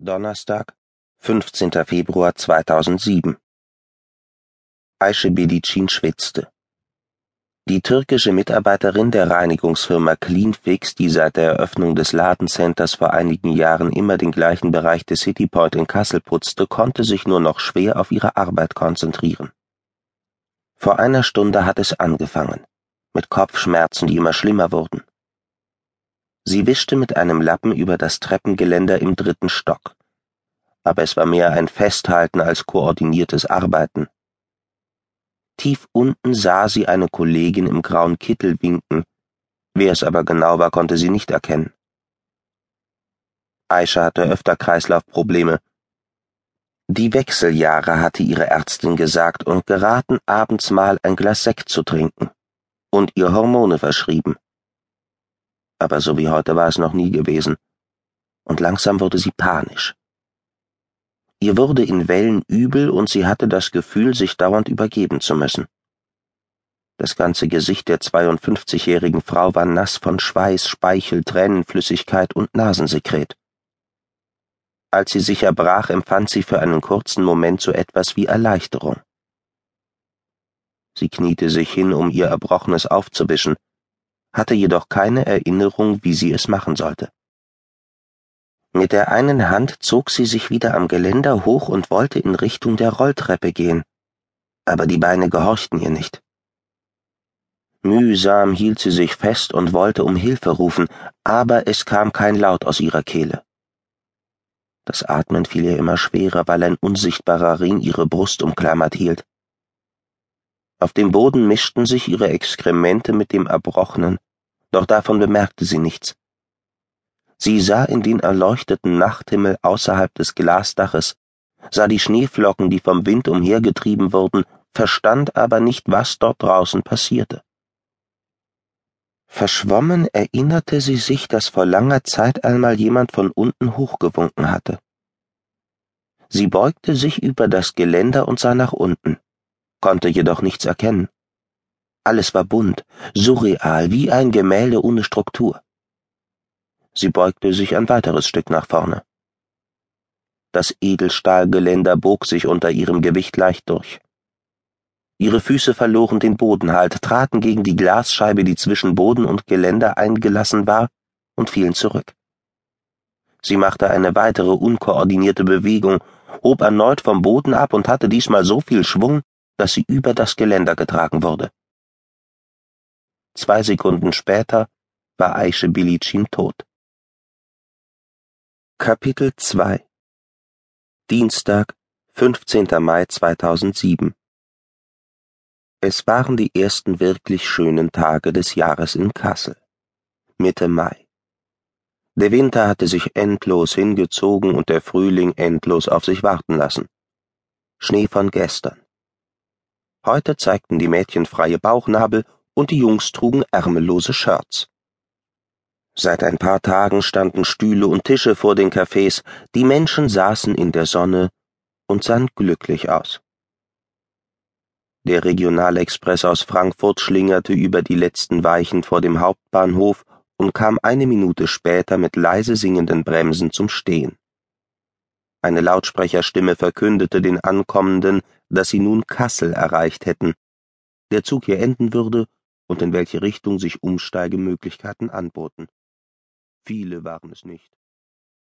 Donnerstag, 15. Februar 2007 Aische Bedicin schwitzte. Die türkische Mitarbeiterin der Reinigungsfirma Cleanfix, die seit der Eröffnung des Ladencenters vor einigen Jahren immer den gleichen Bereich des Cityport in Kassel putzte, konnte sich nur noch schwer auf ihre Arbeit konzentrieren. Vor einer Stunde hat es angefangen, mit Kopfschmerzen, die immer schlimmer wurden. Sie wischte mit einem Lappen über das Treppengeländer im dritten Stock. Aber es war mehr ein Festhalten als koordiniertes Arbeiten. Tief unten sah sie eine Kollegin im grauen Kittel winken. Wer es aber genau war, konnte sie nicht erkennen. Aisha hatte öfter Kreislaufprobleme. Die Wechseljahre hatte ihre Ärztin gesagt und geraten, abends mal ein Glas Sekt zu trinken und ihr Hormone verschrieben aber so wie heute war es noch nie gewesen, und langsam wurde sie panisch. Ihr wurde in Wellen übel und sie hatte das Gefühl, sich dauernd übergeben zu müssen. Das ganze Gesicht der 52-jährigen Frau war nass von Schweiß, Speichel, Tränenflüssigkeit und Nasensekret. Als sie sich erbrach, empfand sie für einen kurzen Moment so etwas wie Erleichterung. Sie kniete sich hin, um ihr Erbrochenes aufzuwischen, hatte jedoch keine Erinnerung, wie sie es machen sollte. Mit der einen Hand zog sie sich wieder am Geländer hoch und wollte in Richtung der Rolltreppe gehen, aber die Beine gehorchten ihr nicht. Mühsam hielt sie sich fest und wollte um Hilfe rufen, aber es kam kein Laut aus ihrer Kehle. Das Atmen fiel ihr immer schwerer, weil ein unsichtbarer Ring ihre Brust umklammert hielt. Auf dem Boden mischten sich ihre Exkremente mit dem Erbrochenen, doch davon bemerkte sie nichts. Sie sah in den erleuchteten Nachthimmel außerhalb des Glasdaches, sah die Schneeflocken, die vom Wind umhergetrieben wurden, verstand aber nicht, was dort draußen passierte. Verschwommen erinnerte sie sich, dass vor langer Zeit einmal jemand von unten hochgewunken hatte. Sie beugte sich über das Geländer und sah nach unten konnte jedoch nichts erkennen. Alles war bunt, surreal, wie ein Gemälde ohne Struktur. Sie beugte sich ein weiteres Stück nach vorne. Das Edelstahlgeländer bog sich unter ihrem Gewicht leicht durch. Ihre Füße verloren den Bodenhalt, traten gegen die Glasscheibe, die zwischen Boden und Geländer eingelassen war, und fielen zurück. Sie machte eine weitere unkoordinierte Bewegung, hob erneut vom Boden ab und hatte diesmal so viel Schwung, dass sie über das Geländer getragen wurde. Zwei Sekunden später war Aische Bilicin tot. Kapitel 2 Dienstag, 15. Mai 2007 Es waren die ersten wirklich schönen Tage des Jahres in Kassel. Mitte Mai. Der Winter hatte sich endlos hingezogen und der Frühling endlos auf sich warten lassen. Schnee von gestern. Heute zeigten die Mädchen freie Bauchnabel und die Jungs trugen ärmellose Shirts. Seit ein paar Tagen standen Stühle und Tische vor den Cafés, die Menschen saßen in der Sonne und sahen glücklich aus. Der Regionalexpress aus Frankfurt schlingerte über die letzten Weichen vor dem Hauptbahnhof und kam eine Minute später mit leise singenden Bremsen zum Stehen. Eine Lautsprecherstimme verkündete den Ankommenden, dass sie nun Kassel erreicht hätten, der Zug hier enden würde und in welche Richtung sich Umsteigemöglichkeiten anboten. Viele waren es nicht.